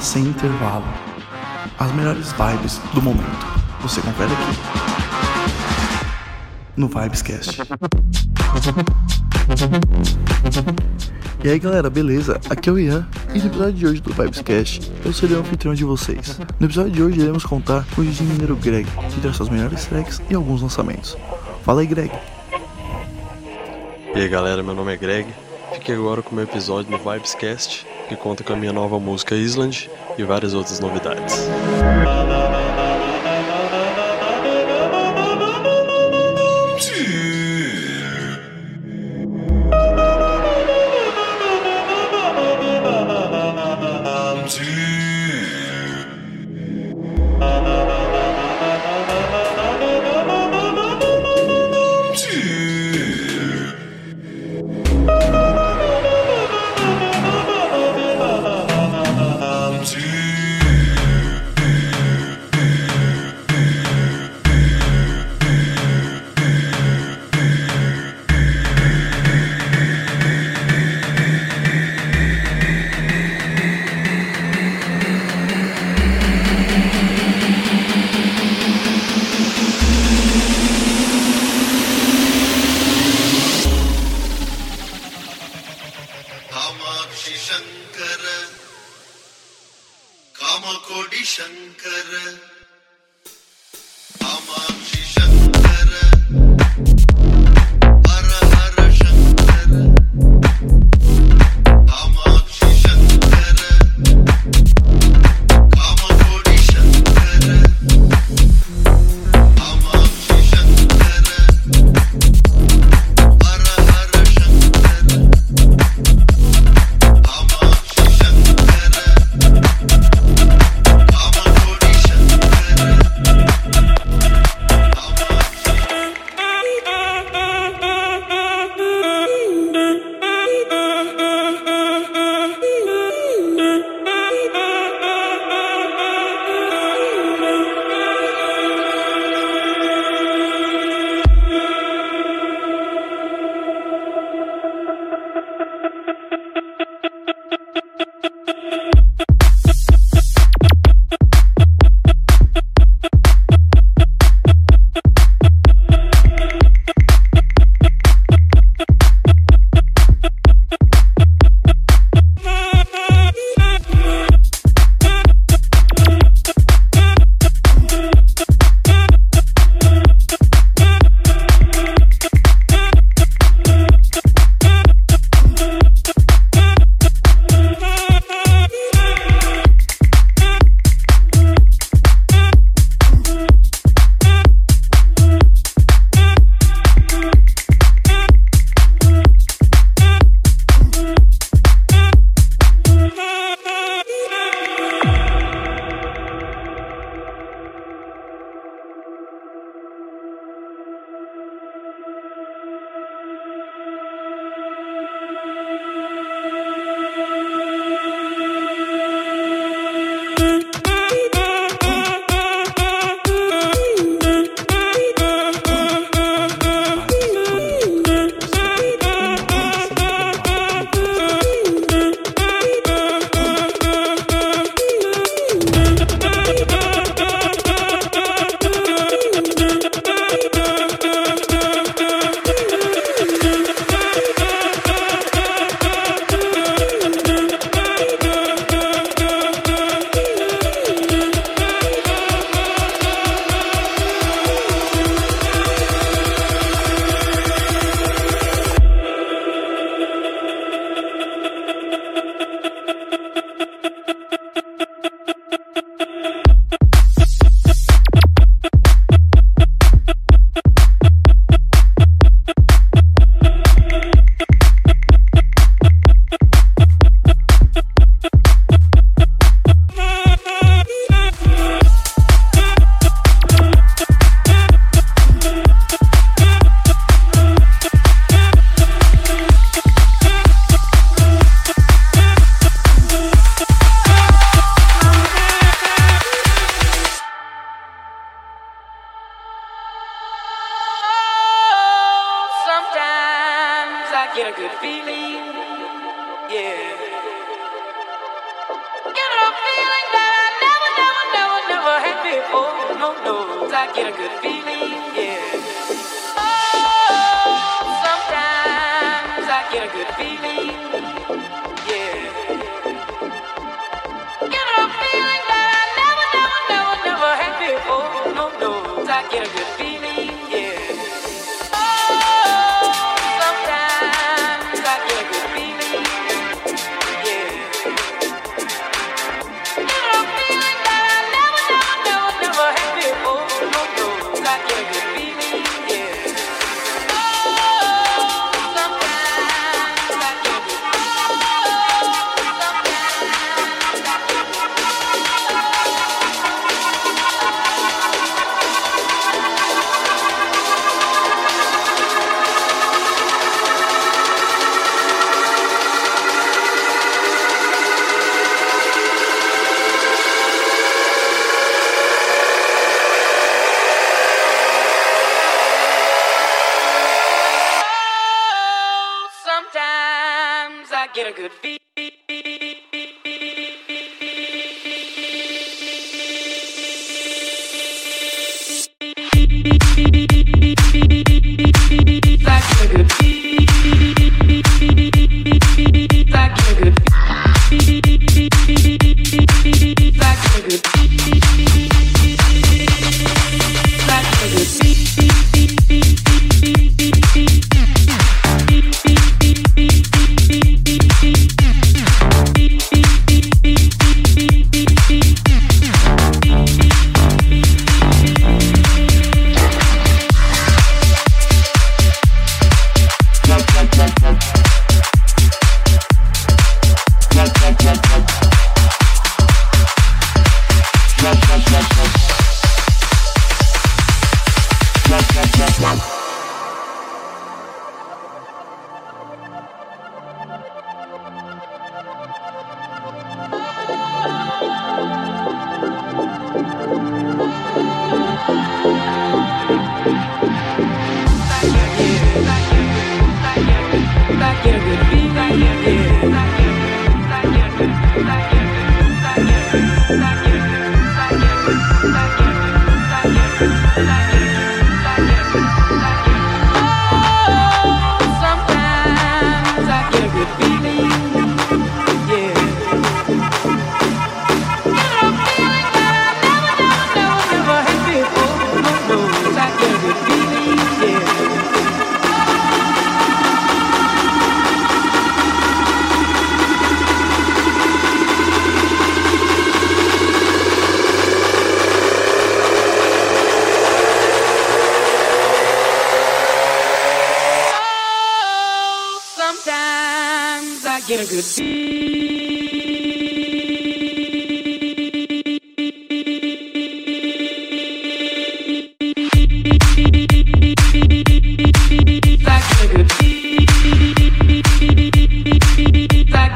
sem intervalo. As melhores vibes do momento. Você confere aqui. No Vibescast. E aí galera, beleza? Aqui é o Ian e no episódio de hoje do Vibescast eu serei o anfitrião de vocês. No episódio de hoje iremos contar com o DJ Mineiro Greg, que traz suas melhores tracks e alguns lançamentos. Fala aí Greg. E aí galera, meu nome é Greg. Fique agora com o meu episódio no Vibescast, que conta com a minha nova música Island e várias outras novidades.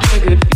I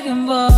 second, but.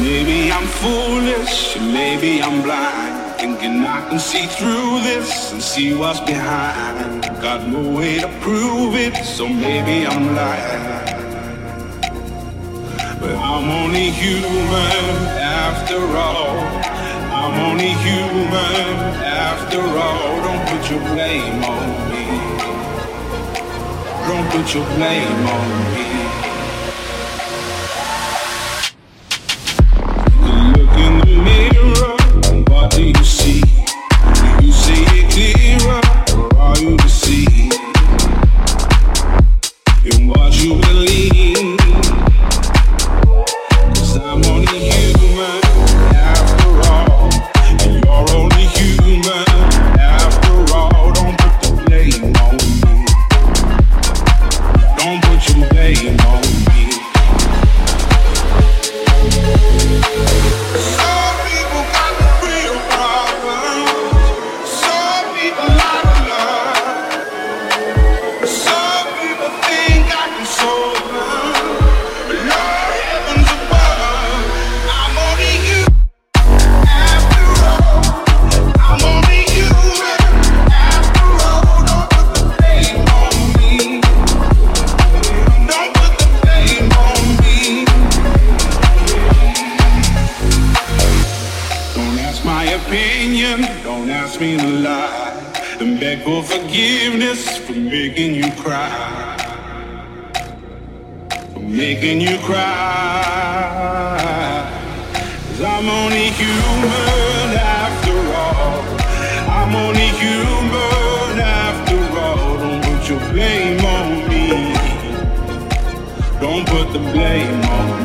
Maybe I'm foolish, maybe I'm blind. Thinking I can see through this and see what's behind. Got no way to prove it, so maybe I'm lying. But I'm only human after all. I'm only human after all. Don't put your blame on me. Don't put your blame on me. do you see? Do You see it clearer, or are you deceived? beg for forgiveness for making you cry. For making you cry. Cause I'm only human after all. I'm only human after all. Don't put your blame on me. Don't put the blame on me.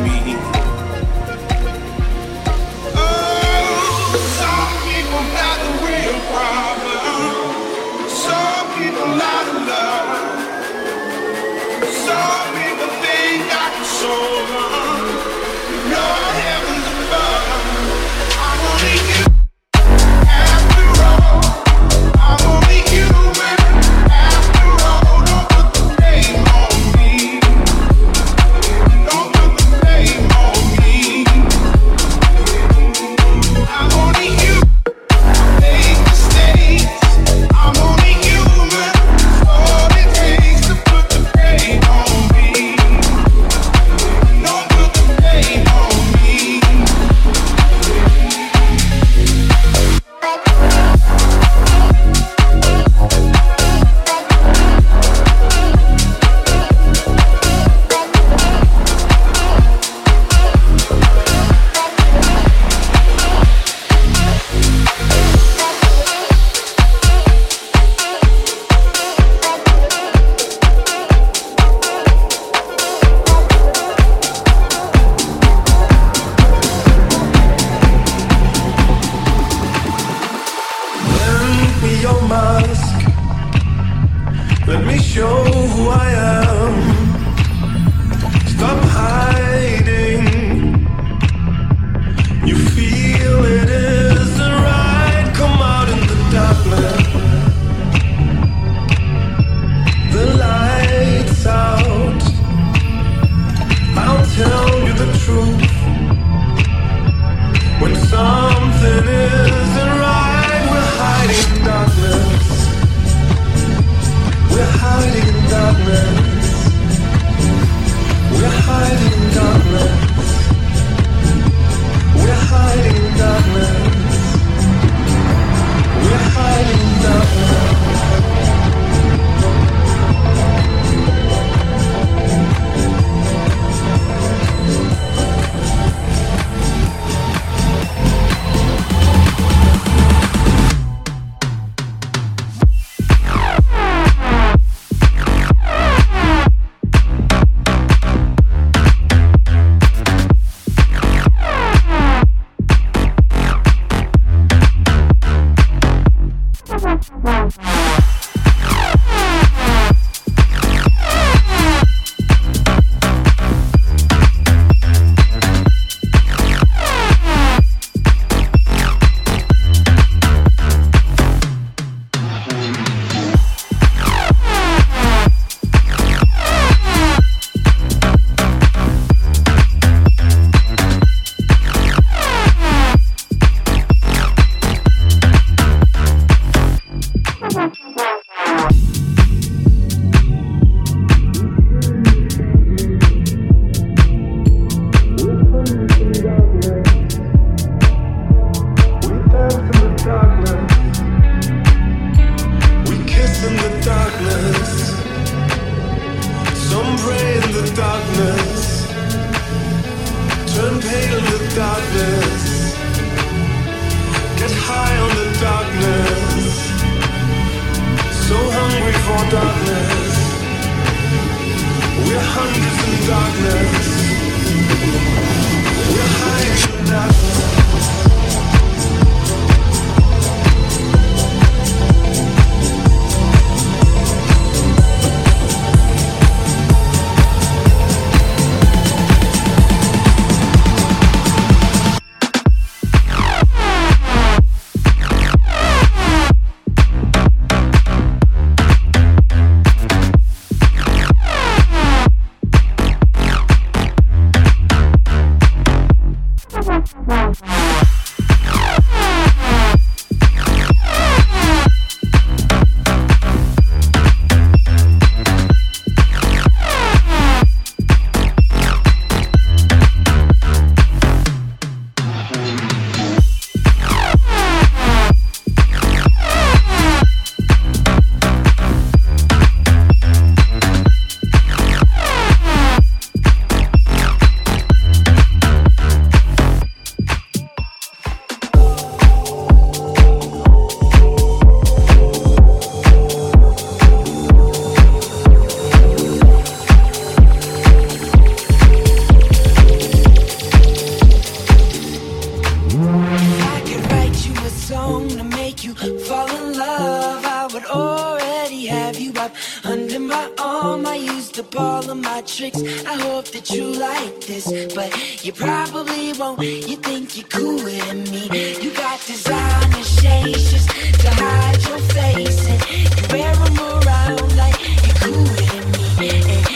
would already have you up under my arm. I used up all of my tricks. I hope that you like this, but you probably won't. You think you're cooler than me. You got designer shades just to hide your face, and you wear them around like you're cooler than me. And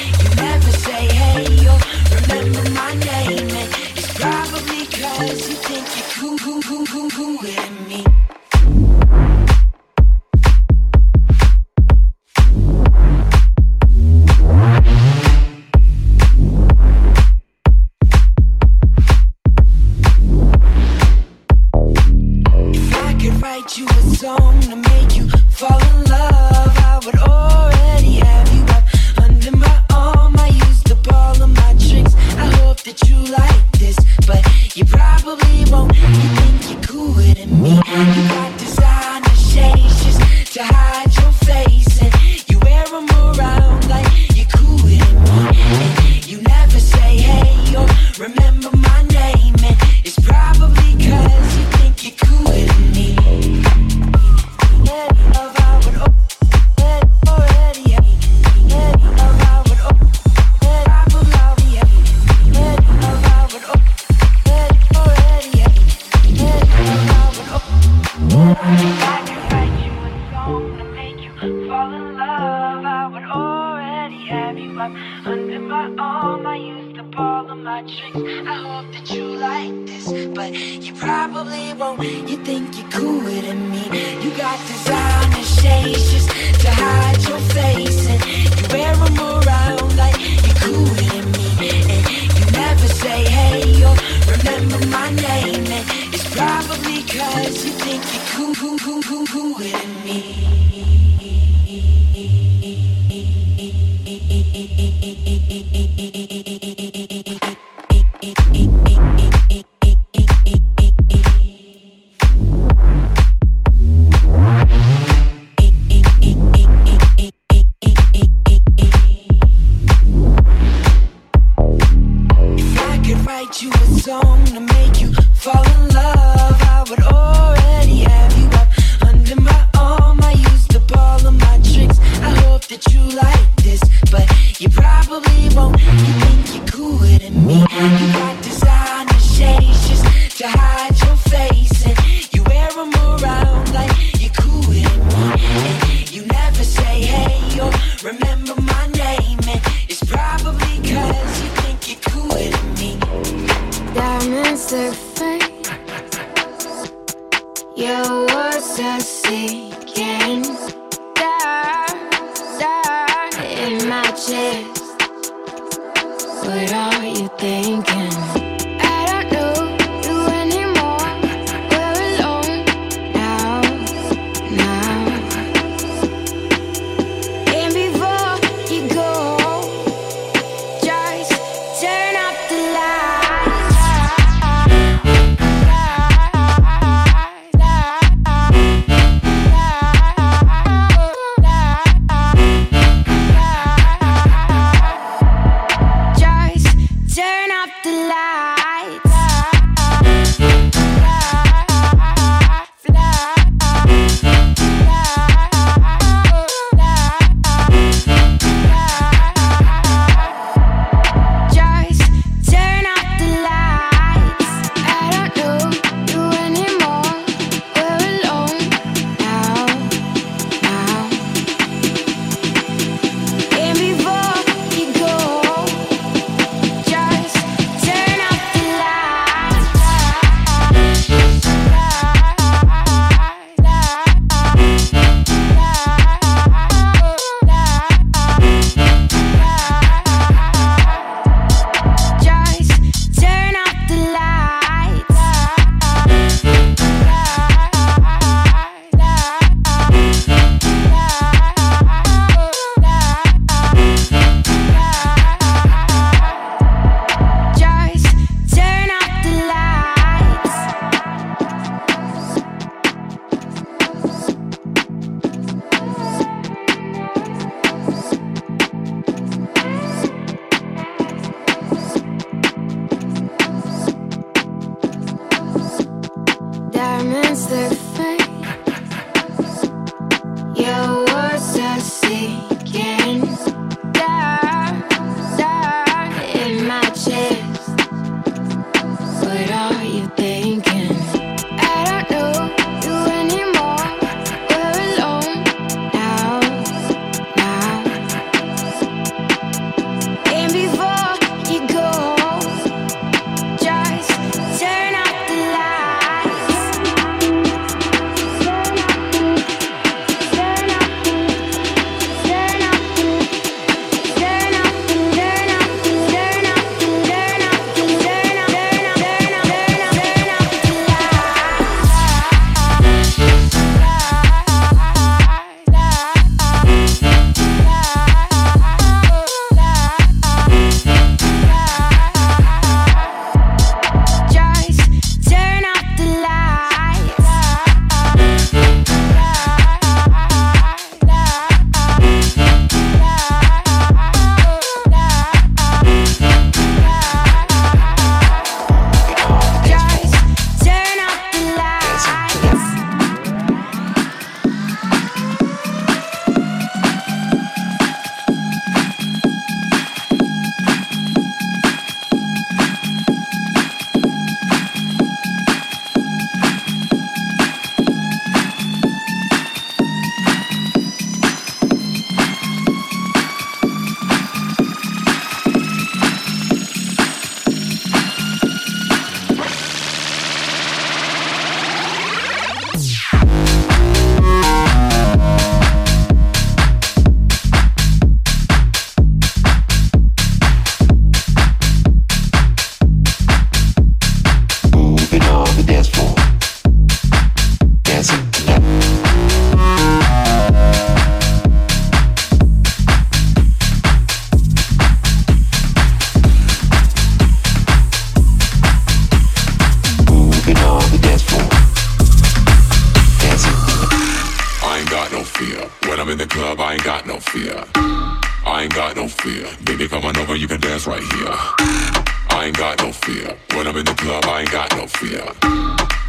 fear. When I'm in the club, I ain't got no fear.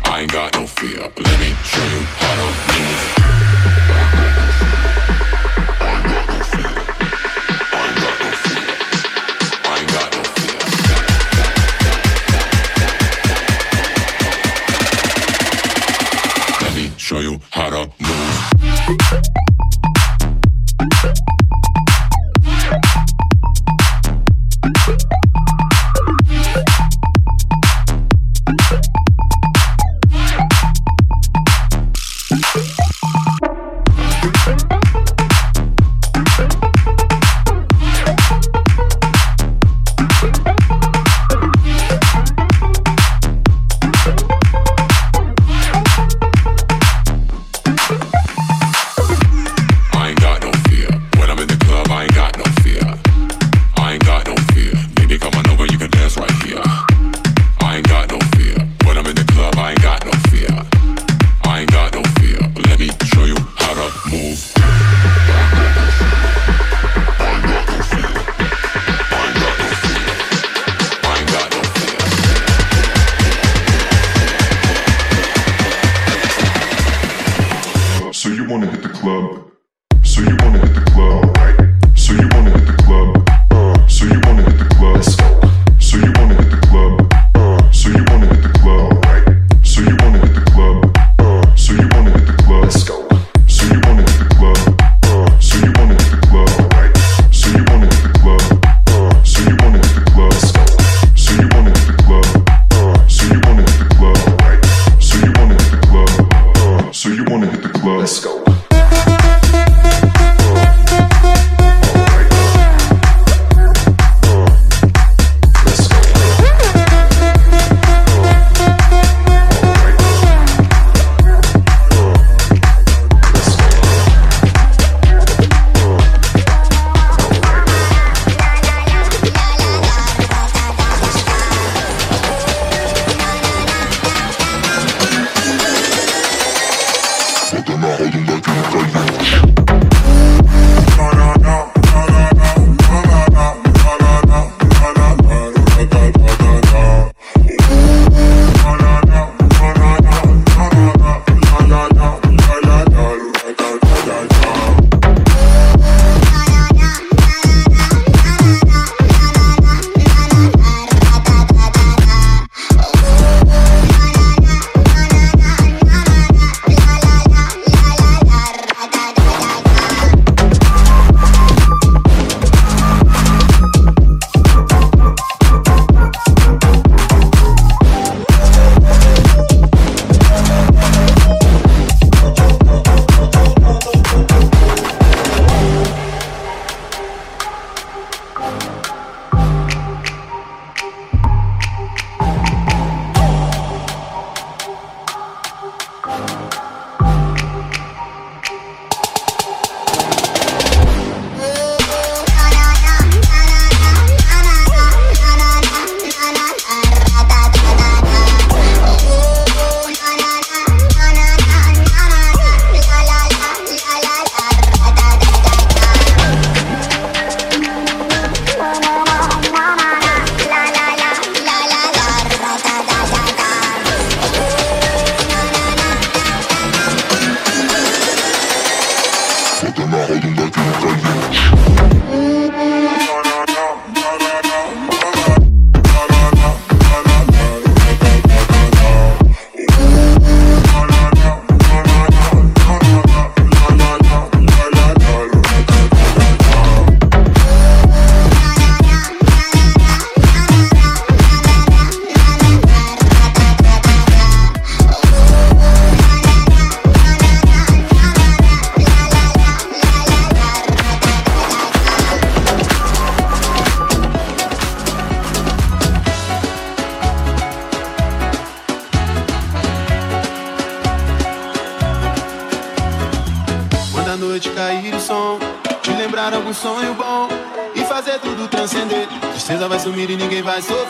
I ain't got no fear. Let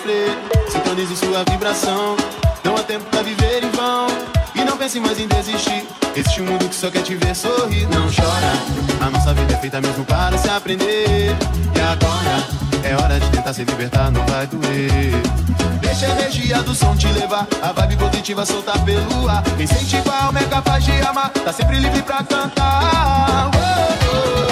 sofrer. Sintonize sua vibração. Não há tempo pra viver em vão. E não pense mais em desistir. Existe um mundo que só quer te ver sorrir. Não chora. A nossa vida é feita mesmo para se aprender. E agora? É hora de tentar se libertar, não vai doer. Deixa a energia do som te levar, a vibe positiva soltar pelo ar. Incentivar, o é capaz de amar, tá sempre livre pra cantar. Oh, oh.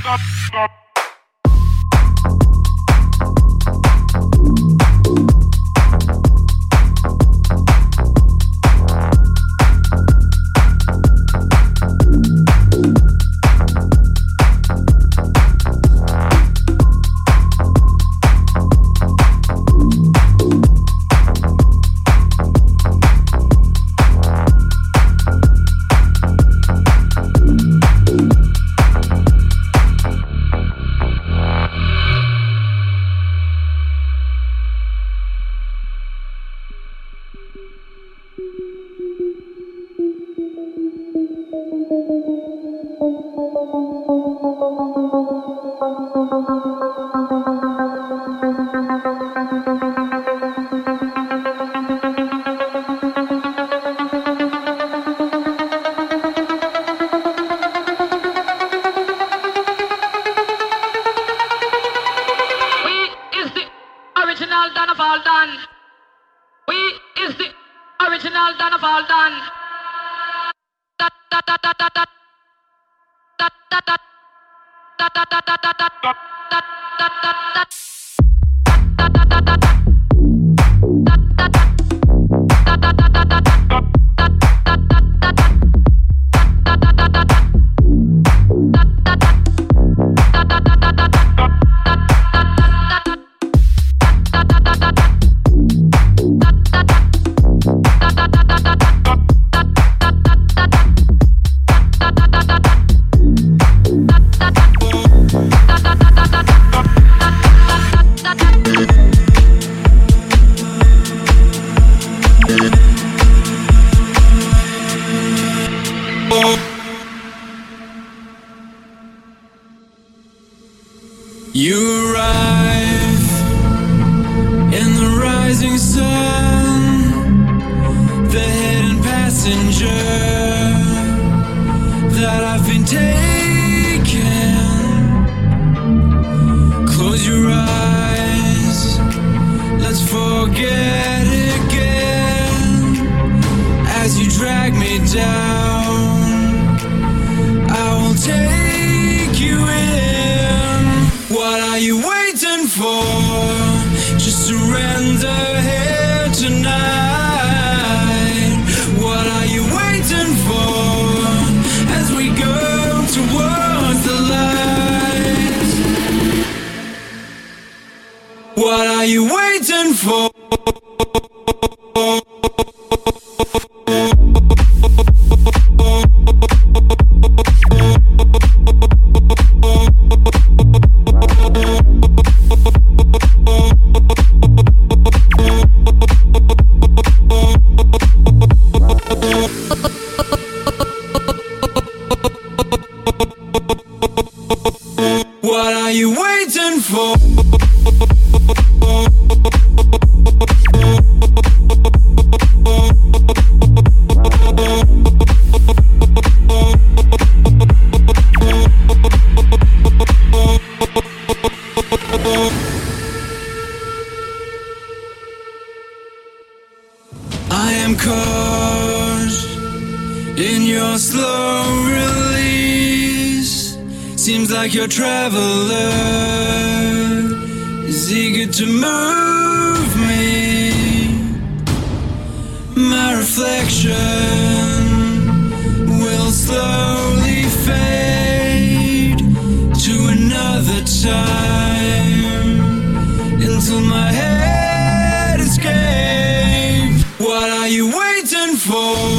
stop, stop. You waiting for?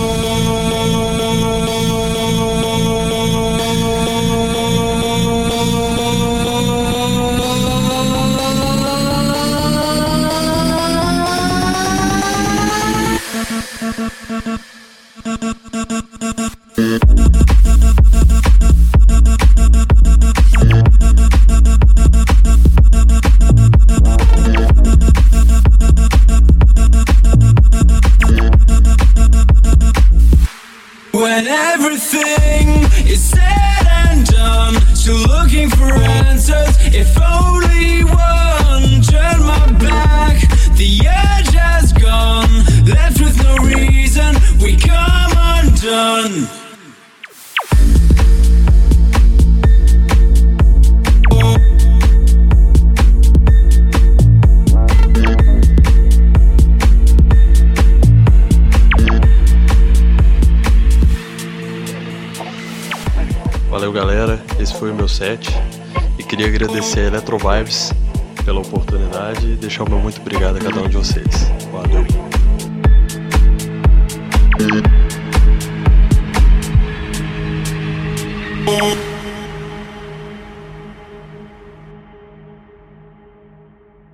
When